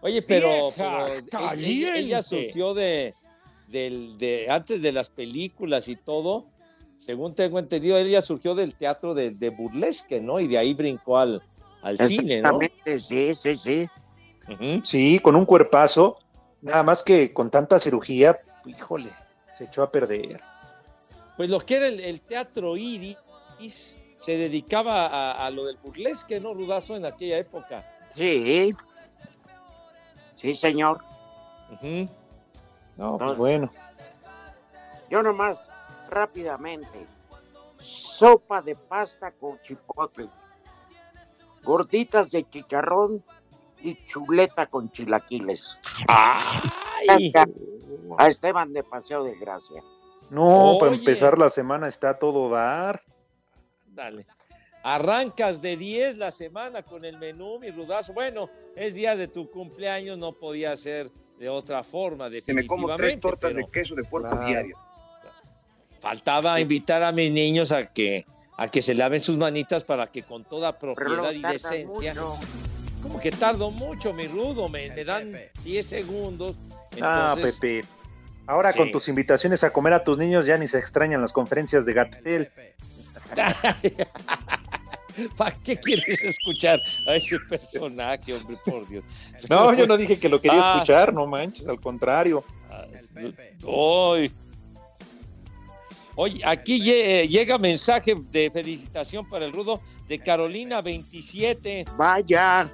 Speaker 4: Oye, pero, pero ella- ella,
Speaker 1: caliente.
Speaker 4: surgió de, del- de antes de las películas y todo. Según tengo entendido, ella surgió del teatro de, de burlesque, ¿no? Y de ahí brincó al, al cine, ¿no?
Speaker 1: Exactamente, sí, sí, sí.
Speaker 5: Sí, con un cuerpazo, nada más que con tanta cirugía, híjole, se echó a perder.
Speaker 4: Pues lo que era el, el teatro iris se dedicaba a, a lo del burlesque, ¿no, Rudazo, en aquella época?
Speaker 1: Sí. Sí, señor.
Speaker 5: No, pues bueno.
Speaker 1: Yo nomás, rápidamente. Sopa de pasta con chipotle. Gorditas de chicharrón y chuleta con chilaquiles.
Speaker 4: ¡Ay!
Speaker 1: A Esteban de Paseo de Gracia.
Speaker 5: No, para empezar la semana está todo dar.
Speaker 4: Dale. Arrancas de 10 la semana con el menú, mi rudazo. Bueno, es día de tu cumpleaños, no podía ser de otra forma,
Speaker 40: Que me como tres
Speaker 4: definitivamente.
Speaker 40: tortas
Speaker 4: pero
Speaker 40: de queso de puerco
Speaker 4: Claro.
Speaker 40: diarias.
Speaker 4: Faltaba invitar a mis niños a que, a que se laven sus manitas para que con toda propiedad y decencia.
Speaker 1: mucho.
Speaker 4: Como que tardo mucho, mi rudo, me, me dan 10 segundos.
Speaker 5: Ah, Pepe. Ahora
Speaker 4: Sí.
Speaker 5: con tus invitaciones a comer a tus niños ya ni se extrañan las conferencias de Gatel.
Speaker 4: ¿Para qué quieres escuchar a ese personaje, hombre, por Dios?
Speaker 5: No, yo no dije que lo quería
Speaker 4: Ah,
Speaker 5: escuchar, no manches, al contrario.
Speaker 4: Hoy. Oye, aquí lle- llega mensaje de felicitación para el Rudo de Carolina 27.
Speaker 1: Vaya.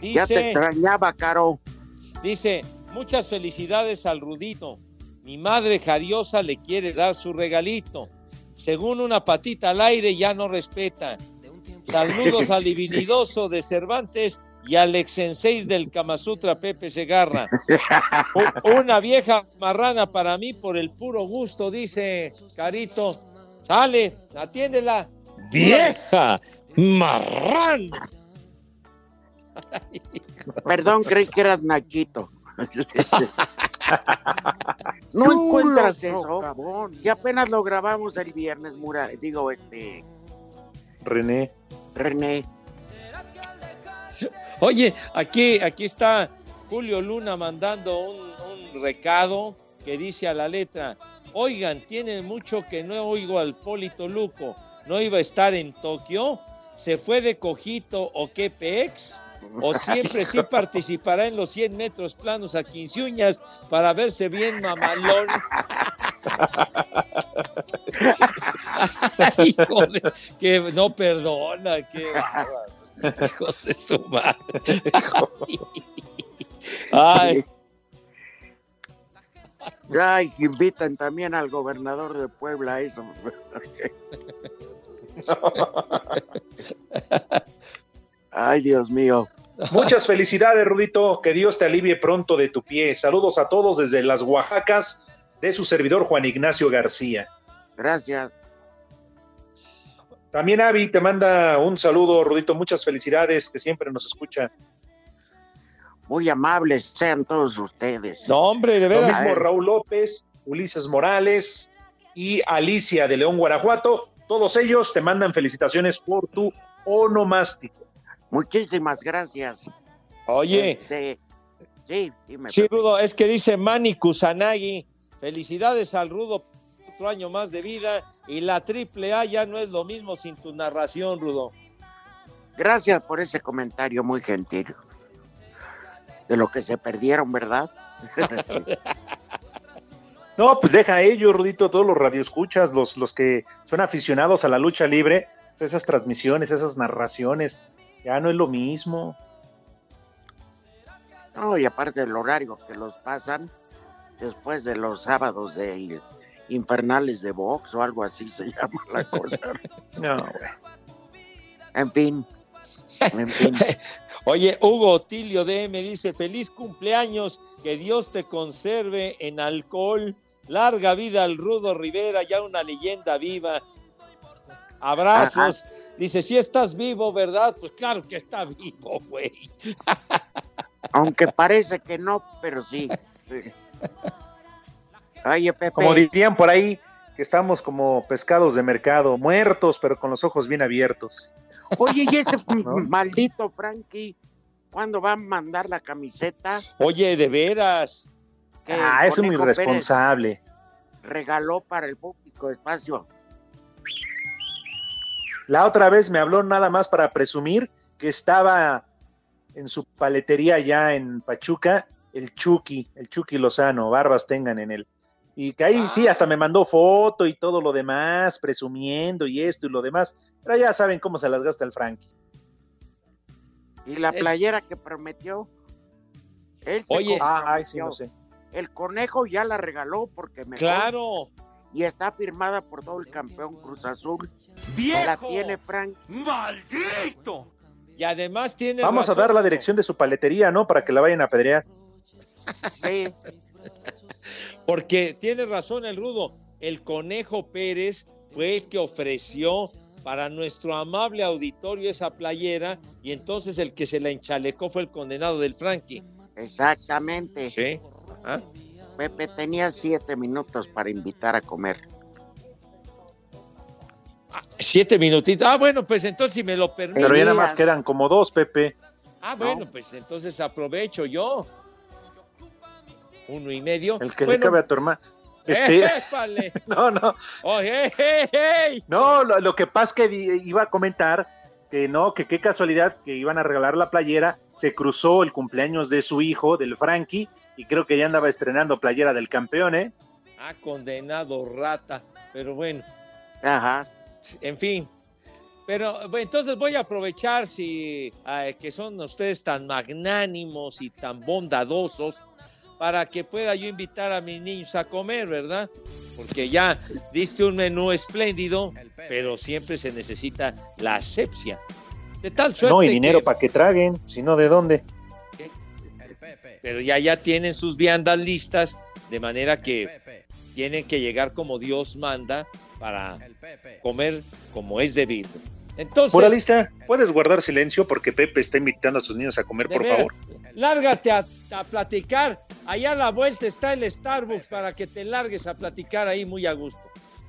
Speaker 1: Ya te
Speaker 4: Dice,
Speaker 1: extrañaba, Caro.
Speaker 4: dice, muchas felicidades al Rudito. Mi madre Jariosa le quiere dar su regalito. Según una patita al aire ya no respeta. Saludos al divinidoso de Cervantes y al ex sensei del Kama Sutra Pepe Segarra. Una vieja marrana para mí por el puro gusto, dice Carito. Sale, atiéndela. Vieja marrana.
Speaker 1: Perdón, creí que eras Nachito. No encuentras eso.
Speaker 5: socavón.
Speaker 1: Y apenas lo grabamos el viernes, Mura. Digo, este,
Speaker 5: René.
Speaker 1: René.
Speaker 4: Oye, aquí, aquí está Julio Luna mandando un, un recado que dice a la letra, oigan, tienen mucho que no oigo al Polito Luco, no iba a estar en Tokio, se fue de cojito o qué pex, o siempre sí participará en los 100 metros planos a 15 uñas para verse bien mamalón. Hijo de- que no perdona, qué hijos de su madre. Ay,
Speaker 1: Ay, invitan también al gobernador de Puebla a eso. Ay, Dios mío.
Speaker 5: Muchas felicidades, Rudito. Que Dios te alivie pronto de tu pie. Saludos a todos desde las Oaxacas de su servidor Juan Ignacio García.
Speaker 1: Gracias.
Speaker 5: También Avi te manda un saludo, Rudito. Muchas felicidades, que siempre nos escucha.
Speaker 1: Muy amables sean todos ustedes.
Speaker 4: no, hombre, de
Speaker 5: Lo
Speaker 4: veras.
Speaker 5: mismo Raúl López, Ulises Morales y Alicia de León, Guanajuato. Todos ellos te mandan felicitaciones por tu onomástico.
Speaker 1: Muchísimas gracias.
Speaker 4: Oye,
Speaker 1: Este, sí, dime.
Speaker 4: sí, Rudo, es que dice Manny Kusanagi, felicidades al Rudo, otro año más de vida, y la triple A ya no es lo mismo sin tu narración, Rudo.
Speaker 1: Gracias por ese comentario muy gentil. De lo que se perdieron, ¿verdad?
Speaker 5: No, pues deja a ellos, Rudito, todos los radioescuchas, los, los que son aficionados a la lucha libre, esas transmisiones, esas narraciones, ya no es lo mismo.
Speaker 1: No, y aparte del horario que los pasan después de los sábados de infernales de box o algo así se llama la cosa.
Speaker 5: No, güey.
Speaker 1: En fin. En fin.
Speaker 4: Oye, Hugo Otilio DM dice, feliz cumpleaños, que Dios te conserve en alcohol, larga vida al Rudo Rivera, ya una leyenda viva. Abrazos. Dice, si estás vivo, ¿verdad? Pues claro que está vivo, güey.
Speaker 1: Aunque parece que no, pero sí. Oye, Pepe.
Speaker 5: Como dirían por ahí, que estamos como pescados de mercado, muertos, pero con los ojos bien abiertos.
Speaker 1: Oye, y ese
Speaker 5: ¿No?
Speaker 1: maldito Frankie, ¿cuándo va a mandar la camiseta?
Speaker 4: Oye, de veras.
Speaker 5: Ah, es un irresponsable.
Speaker 1: Pérez Regaló para el público espacio.
Speaker 5: La otra vez me habló nada más para presumir que estaba en su paletería allá en Pachuca, el Chucky, el Chucky Lozano, barbas tengan en él. Y que ahí sí, hasta me mandó foto y todo lo demás, presumiendo y esto y lo demás. Pero ya saben cómo se las gasta el Frankie.
Speaker 1: Y la
Speaker 4: Es-
Speaker 1: playera que prometió. Él se
Speaker 4: Oye.
Speaker 5: Ah, ay, sí, no sé.
Speaker 1: El conejo ya la regaló porque me
Speaker 4: Claro.
Speaker 1: Y está firmada por todo el campeón Cruz Azul.
Speaker 30: ¡Viejo!
Speaker 1: La tiene Frank.
Speaker 30: ¡Maldito!
Speaker 4: Y además tiene.
Speaker 5: Vamos a dar la dirección de su paletería, ¿no? Para que la vayan a apedrear.
Speaker 1: Sí,
Speaker 4: Porque tiene razón el Rudo. El Conejo Pérez fue el que ofreció para nuestro amable auditorio esa playera y entonces el que se la enchalecó fue el condenado del Frankie.
Speaker 1: exactamente.
Speaker 4: Sí. Ah,
Speaker 1: Pepe tenía siete minutos para invitar a comer.
Speaker 4: Siete minutitos. Ah, bueno, pues entonces si me lo permite.
Speaker 5: Pero ya nada más quedan como dos, Pepe.
Speaker 4: Ah, bueno, pues entonces aprovecho yo. Uno y medio.
Speaker 5: El que le cabe a tu hermano. Este,
Speaker 4: épale.
Speaker 5: no, no.
Speaker 4: Oye, hey, hey.
Speaker 5: No, lo, lo que pasa es que iba a comentar que no, que qué casualidad que iban a regalar la playera, se cruzó el cumpleaños de su hijo, del Frankie, y creo que ya andaba estrenando playera del campeón, ¿eh?
Speaker 4: Ah, condenado rata. Pero bueno,
Speaker 1: Ajá.
Speaker 4: en fin. Pero entonces voy a aprovechar si ah, que son ustedes tan magnánimos y tan bondadosos para que pueda yo invitar a mis niños a comer, ¿verdad? Porque ya diste un menú espléndido, pero siempre se necesita la asepsia. De tal suerte
Speaker 5: No, y dinero
Speaker 4: que-
Speaker 5: para que traguen, si no, ¿de dónde?
Speaker 4: pero ya ya tienen sus viandas listas, de manera que tienen que llegar como Dios manda para comer como es debido. Entonces,
Speaker 5: Pura lista, puedes guardar silencio porque Pepe está invitando a sus niños a comer, por
Speaker 4: veras,
Speaker 5: favor.
Speaker 4: lárgate a, a platicar allá a la vuelta está el Starbucks para que te largues a platicar ahí muy a gusto.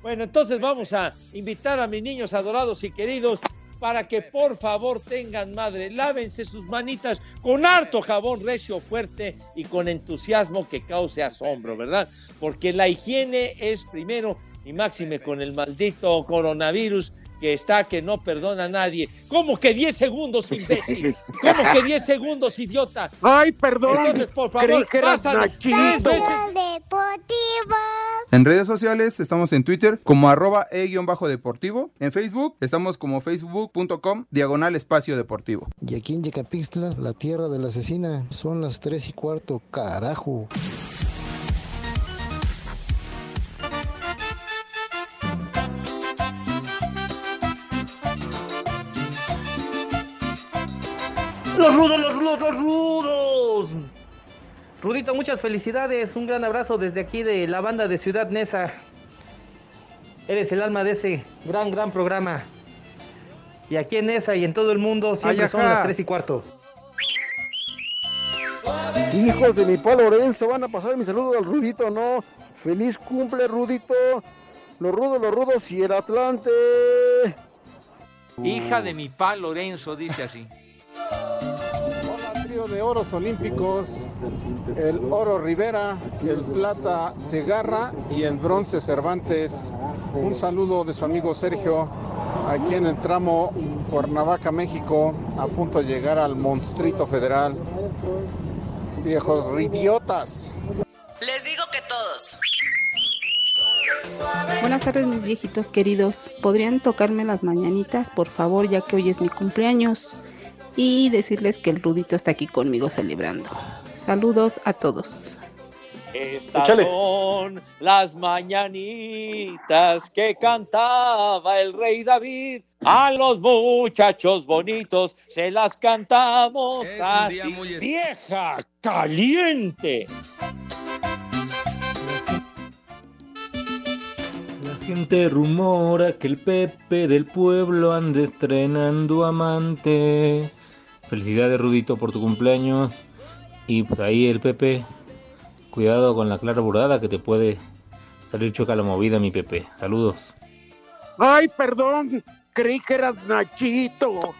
Speaker 4: Bueno, entonces vamos a invitar a mis niños adorados y queridos para que por favor tengan madre, lávense sus manitas con harto jabón recio fuerte y con entusiasmo que cause asombro, ¿verdad? Porque la higiene es primero y máxime con el maldito coronavirus que está que no perdona a nadie. ¿Cómo que 10 segundos, imbécil? ¿Cómo que 10 segundos, idiota?
Speaker 1: Ay, perdón.
Speaker 4: Entonces, por favor,
Speaker 1: Nachito.
Speaker 4: tres veces.
Speaker 40: En redes sociales estamos en Twitter como arroba e-deportivo. En Facebook estamos como facebook.com diagonal espacio deportivo.
Speaker 34: Y aquí en Yecapixtla, la tierra de la asesina, son las tres y cuarto, carajo.
Speaker 41: Los rudos, los rudos, los rudos. Rudito, muchas felicidades. Un gran abrazo desde aquí de la banda de Ciudad Neza. Eres el alma de ese gran, gran programa. Y aquí en Nesa y en todo el mundo siempre son las 3 y cuarto.
Speaker 34: Hijos de mi pa Lorenzo, van a pasar mi saludo al Rudito, ¿no? Feliz cumple, Rudito. Los rudos, los rudos y el Atlante.
Speaker 42: Hija de mi pa Lorenzo, dice así.
Speaker 43: De oros olímpicos. El oro Rivera, el plata Segarra y el bronce Cervantes. Un saludo de su amigo Sergio, aquí en el tramo Cuernavaca, México, a punto de llegar al Monstrito Federal. Viejos idiotas.
Speaker 19: Les digo que todos.
Speaker 44: Buenas tardes, mis viejitos queridos. ¿Podrían tocarme las mañanitas, por favor, ya que hoy es mi cumpleaños? Y decirles que el Rudito está aquí conmigo celebrando. Saludos a todos.
Speaker 4: Estas
Speaker 44: Échale.
Speaker 4: son las mañanitas que cantaba el rey David. A los muchachos bonitos se las cantamos
Speaker 42: Es
Speaker 4: así.
Speaker 42: muy
Speaker 4: ¡Vieja caliente!
Speaker 45: La gente rumora que el Pepe del pueblo anda estrenando amante. Felicidades, Rudito, por tu cumpleaños. Y pues ahí el Pepe, cuidado con la clara bordada que te puede salir choca la movida, mi Pepe. Saludos.
Speaker 1: Ay, perdón. Creí que eras Nachito.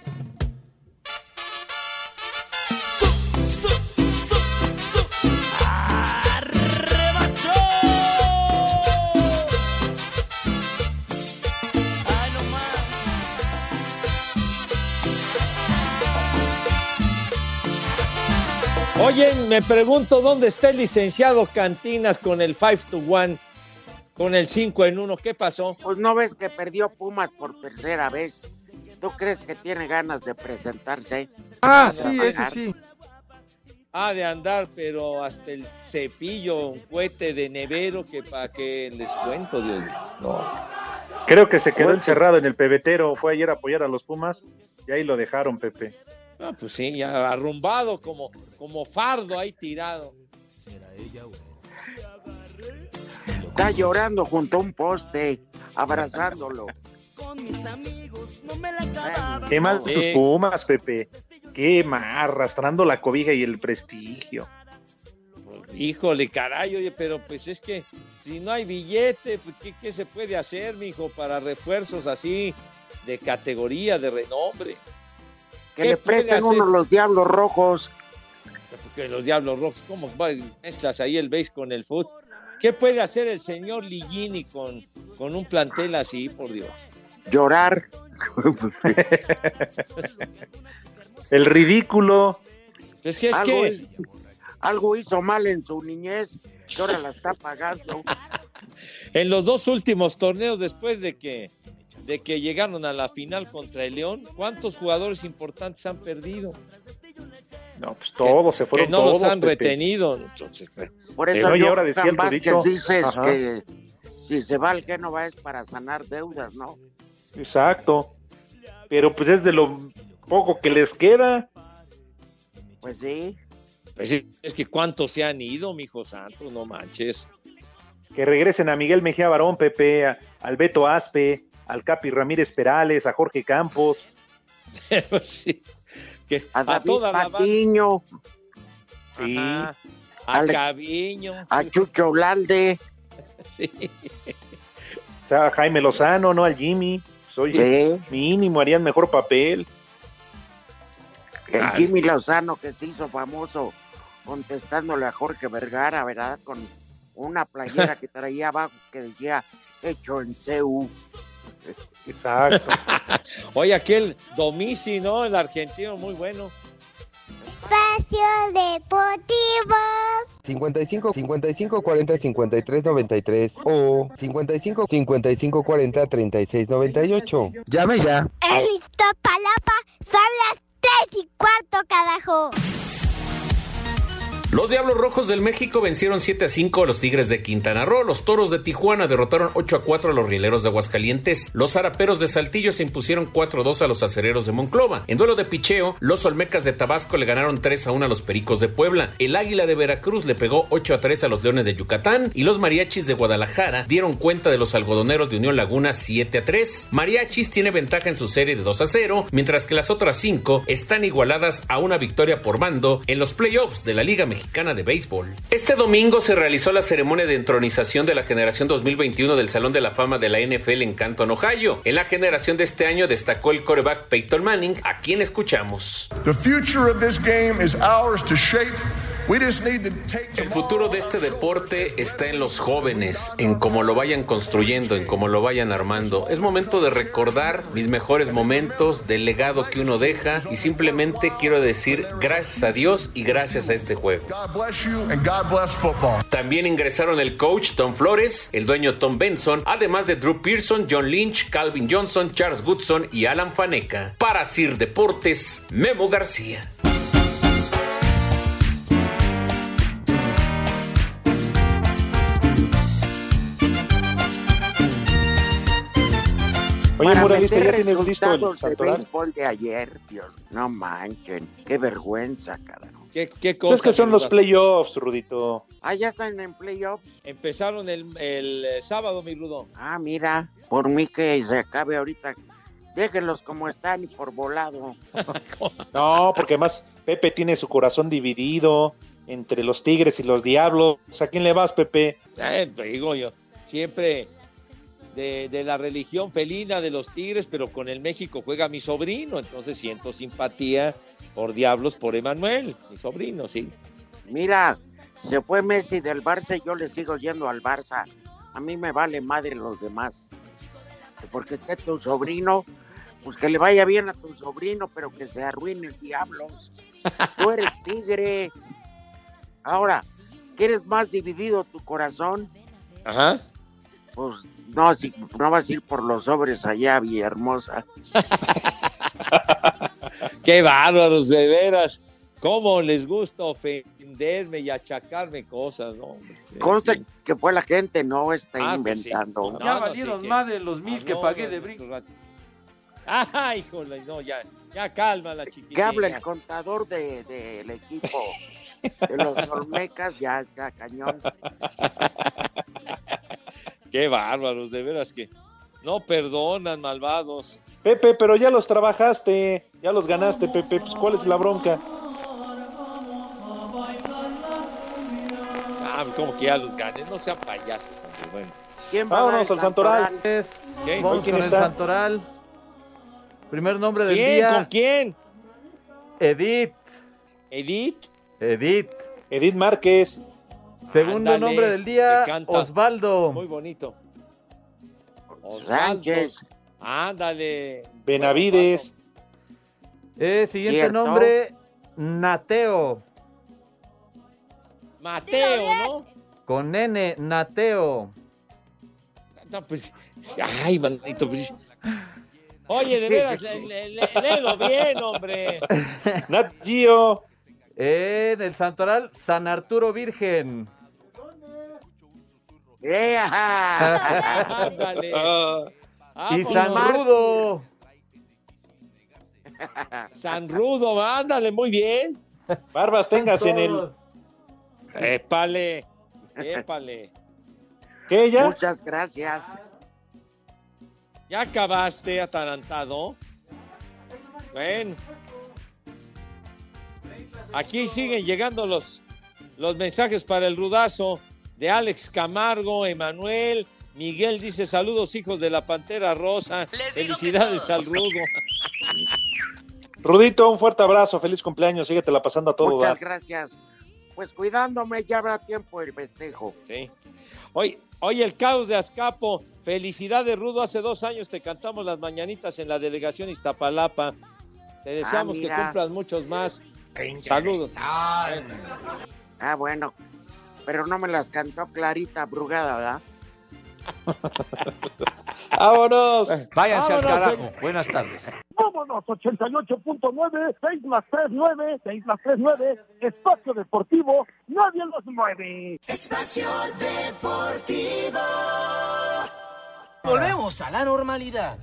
Speaker 4: Oye, me pregunto dónde está el licenciado Cantinas con el 5 to 1, con el 5 en 1. ¿Qué pasó?
Speaker 1: Pues no ves que perdió Pumas por tercera vez. ¿Tú crees que tiene ganas de presentarse?
Speaker 40: Ah,
Speaker 1: De
Speaker 40: sí, ese sí.
Speaker 4: Ha de andar, pero hasta el cepillo, un cohete de nevero que para que les cuento, Dios mío. No.
Speaker 5: Creo que se quedó encerrado en el pebetero. Fue ayer a apoyar a los Pumas y ahí lo dejaron, Pepe.
Speaker 4: Ah, pues sí, ya arrumbado como, como fardo ahí tirado.
Speaker 1: Está llorando junto a un poste, abrazándolo.
Speaker 5: Qué mal
Speaker 4: Sí.
Speaker 5: tus Pumas, Pepe. Qué mal, arrastrando la cobija y el prestigio.
Speaker 4: Híjole, caray, oye, pero pues es que si no hay billete, pues, ¿qué, qué se puede hacer, mijo, para refuerzos así de categoría, de renombre?
Speaker 1: Que
Speaker 4: ¿Qué
Speaker 1: le
Speaker 4: puede
Speaker 1: presten
Speaker 4: hacer?
Speaker 1: uno los diablos rojos.
Speaker 4: Que los Diablos Rojos, ¿cómo va? mezclas ahí el base con el foot? ¿Qué puede hacer el señor Ligini con, con un plantel así, por Dios?
Speaker 1: Llorar.
Speaker 5: El ridículo.
Speaker 4: Pues es
Speaker 1: algo,
Speaker 4: que
Speaker 1: algo hizo mal en su niñez que ahora la está pagando.
Speaker 4: en los dos últimos torneos, después de que, de que llegaron a la final contra el León, ¿cuántos jugadores importantes han perdido?
Speaker 5: No, pues todos se fueron
Speaker 4: que no
Speaker 5: todos.
Speaker 4: los han
Speaker 5: Pepe.
Speaker 4: retenido. Entonces,
Speaker 1: Por eso yo,
Speaker 5: ahora decía el
Speaker 1: Vázquez, dices
Speaker 5: Ajá.
Speaker 1: que si se va al Génova es para sanar deudas, ¿no?
Speaker 5: Exacto. Pero pues es de lo poco que les queda.
Speaker 1: Pues sí.
Speaker 4: pues sí, es que cuántos se han ido, mijo santo, no manches.
Speaker 5: Que regresen a Miguel Mejía Barón, Pepe, a- al Beto Aspe, al Capi Ramírez Perales, a Jorge Campos.
Speaker 4: Sí, que
Speaker 1: A
Speaker 4: a
Speaker 1: David
Speaker 4: toda la banda.
Speaker 1: Patiño.
Speaker 5: Sí.
Speaker 4: Ajá. A
Speaker 1: Ale-
Speaker 4: Caviño.
Speaker 1: a Chucho Lalde.
Speaker 4: Sí.
Speaker 5: O sea, a Jaime Lozano, ¿no? Al Jimmy. Pues, oye,
Speaker 1: Sí.
Speaker 5: mínimo harían mejor papel.
Speaker 1: El
Speaker 5: Ay.
Speaker 1: Jimmy Lozano que se hizo famoso contestándole a Jorge Vergara, ¿verdad? Con una playera que traía abajo que decía hecho en CEU.
Speaker 5: Exacto.
Speaker 4: Oye, aquel Domici, ¿no? El argentino, muy bueno.
Speaker 46: Espacio Deportivo.
Speaker 47: 55 55 40 53 93 o 55 55 40 36 98. Llame ya.
Speaker 46: En Iztapalapa son las tres y cuarto, carajo.
Speaker 48: Los Diablos Rojos del México vencieron 7 a 5 a los Tigres de Quintana Roo. Los Toros de Tijuana derrotaron 8 a 4 a los Rieleros de Aguascalientes. Los Zaraperos de Saltillo se impusieron 4 a 2 a los Acereros de Monclova. En duelo de picheo, los Olmecas de Tabasco le ganaron 3 a 1 a los Pericos de Puebla. El Águila de Veracruz le pegó 8 a 3 a los Leones de Yucatán. Y los Mariachis de Guadalajara dieron cuenta de los Algodoneros de Unión Laguna 7 a 3. Mariachis tiene ventaja en su serie de 2 a 0, mientras que las otras 5 están igualadas a una victoria por bando en los playoffs de la Liga Mexicana de Béisbol. Este domingo se realizó la ceremonia de entronización de la generación 2021 del Salón de la Fama de la NFL en Canton, Ohio. En la generación de este año destacó el coreback Peyton Manning, a quien escuchamos.
Speaker 35: We just need to take
Speaker 48: El futuro de este deporte está en los jóvenes, en cómo lo vayan construyendo, en cómo lo vayan armando. Es momento de recordar mis mejores momentos, del legado que uno deja y simplemente quiero decir gracias a Dios y gracias a este juego.
Speaker 35: God bless you and God bless football.
Speaker 48: También ingresaron el coach Tom Flores, el dueño Tom Benson, además de Drew Pearson, John Lynch, Calvin Johnson, Charles Goodson y Alan Faneca. Para Sir Deportes, Memo García.
Speaker 5: Oye,
Speaker 1: Para
Speaker 5: Moralista,
Speaker 1: meter
Speaker 5: ¿ya tiene listo el santoral?
Speaker 1: béisbol de ayer, Dios, no manchen, qué vergüenza, carajo.
Speaker 4: ¿Qué, qué
Speaker 5: Es
Speaker 4: cosa,
Speaker 5: que son los playoffs, Rudito.
Speaker 1: Ah, ya están en playoffs.
Speaker 4: Empezaron el, el, eh, sábado, mi Rudo.
Speaker 1: Ah, mira, por mí que se acabe ahorita. Déjenlos como están y por volado.
Speaker 5: No, porque además Pepe tiene su corazón dividido entre los Tigres y los Diablos. ¿A quién le vas, Pepe?
Speaker 4: Eh, te digo yo, siempre de, de la religión felina de los Tigres, pero con el México juega mi sobrino, entonces siento simpatía por Diablos, por Emanuel, mi sobrino, sí.
Speaker 1: Mira, se fue Messi del Barça y yo le sigo yendo al Barça. A mí me vale madre los demás. Porque esté tu sobrino, pues que le vaya bien a tu sobrino, pero que se arruine el diablos. Tú eres tigre. Ahora, ¿quieres más dividido tu corazón?
Speaker 4: Ajá.
Speaker 1: Pues no, si no vas a ir por los sobres allá, Villahermosa.
Speaker 4: Qué bárbaros, de veras. ¿Cómo les gusta ofenderme y achacarme cosas, no? Sí,
Speaker 1: Consta
Speaker 4: sí.
Speaker 1: que fue la gente, no está
Speaker 4: Ah, pues sí.
Speaker 1: inventando.
Speaker 4: No,
Speaker 42: Ya
Speaker 4: no,
Speaker 42: valieron
Speaker 4: que-
Speaker 42: más de los mil que
Speaker 4: no,
Speaker 42: pagué de brinco.
Speaker 4: Ah, híjole, no, ya, ya calma la chiquitita.
Speaker 1: que habla el contador del de, del equipo de los Olmecas, ya está cañón.
Speaker 4: Qué bárbaros, de veras que no perdonan, malvados.
Speaker 5: Pepe, pero ya los trabajaste, ya los ganaste, Pepe. Pues, ¿Cuál es la bronca?
Speaker 4: Ah, como que ya los ganes, no sean payasos, hombre, bueno.
Speaker 1: ¿Quién va
Speaker 5: Vámonos al Santoral. ¿Quién
Speaker 41: con el
Speaker 5: está?
Speaker 41: Santoral. Primer nombre del
Speaker 4: ¿Quién?
Speaker 41: día.
Speaker 4: ¿Con quién?
Speaker 41: Edith.
Speaker 4: ¿Edith?
Speaker 41: Edith.
Speaker 5: Edith Márquez.
Speaker 41: Segundo
Speaker 4: Ándale,
Speaker 41: nombre del día. Osvaldo.
Speaker 4: Muy bonito.
Speaker 1: Sánchez.
Speaker 4: Ándale.
Speaker 5: Benavides.
Speaker 41: Eh, siguiente
Speaker 1: Cierto.
Speaker 41: nombre, Nateo.
Speaker 4: Mateo, ¿no?
Speaker 41: Con N, Nateo.
Speaker 4: No, pues, ay, manito, pues. Oye, de veras, le- le- le- léelo bien, hombre.
Speaker 5: Nat Gio.
Speaker 41: En el Santoral, San Arturo Virgen.
Speaker 1: ¡Eh, ajá!
Speaker 4: Ándale.
Speaker 41: y
Speaker 4: Vámonos.
Speaker 41: San Rudo.
Speaker 4: San Rudo, ándale, muy bien.
Speaker 5: Barbas tengas en el.
Speaker 4: Épale, épale.
Speaker 5: ¿Qué ya?
Speaker 1: Muchas gracias.
Speaker 4: ¿Ya acabaste atarantado? Bueno. Aquí siguen llegando los los mensajes para el rudazo de Alex Camargo, Emanuel. Miguel dice saludos hijos de la Pantera Rosa. Felicidades al rudo.
Speaker 5: Rudito, un fuerte abrazo, feliz cumpleaños, síguetela pasando a todo.
Speaker 1: Muchas gracias. Pues cuidándome, ya habrá tiempo el festejo.
Speaker 4: Sí. Hoy, hoy el caos de Azcapo. Felicidades, Rudo. Hace dos años te cantamos las mañanitas en la delegación Iztapalapa. Te deseamos que
Speaker 1: mira.
Speaker 4: cumplas muchos más. Saludos.
Speaker 1: Ah, bueno. Pero no me las cantó Clarita Brugada, ¿verdad?
Speaker 5: Vámonos.
Speaker 42: Váyanse al
Speaker 1: Vámonos,
Speaker 42: carajo. Buenas tardes.
Speaker 49: Vámonos, 88.9, 6 más 3, 9, 6 más 3, 9, Espacio Deportivo, nadie los mueve.
Speaker 30: Espacio Deportivo. Volvemos a la normalidad.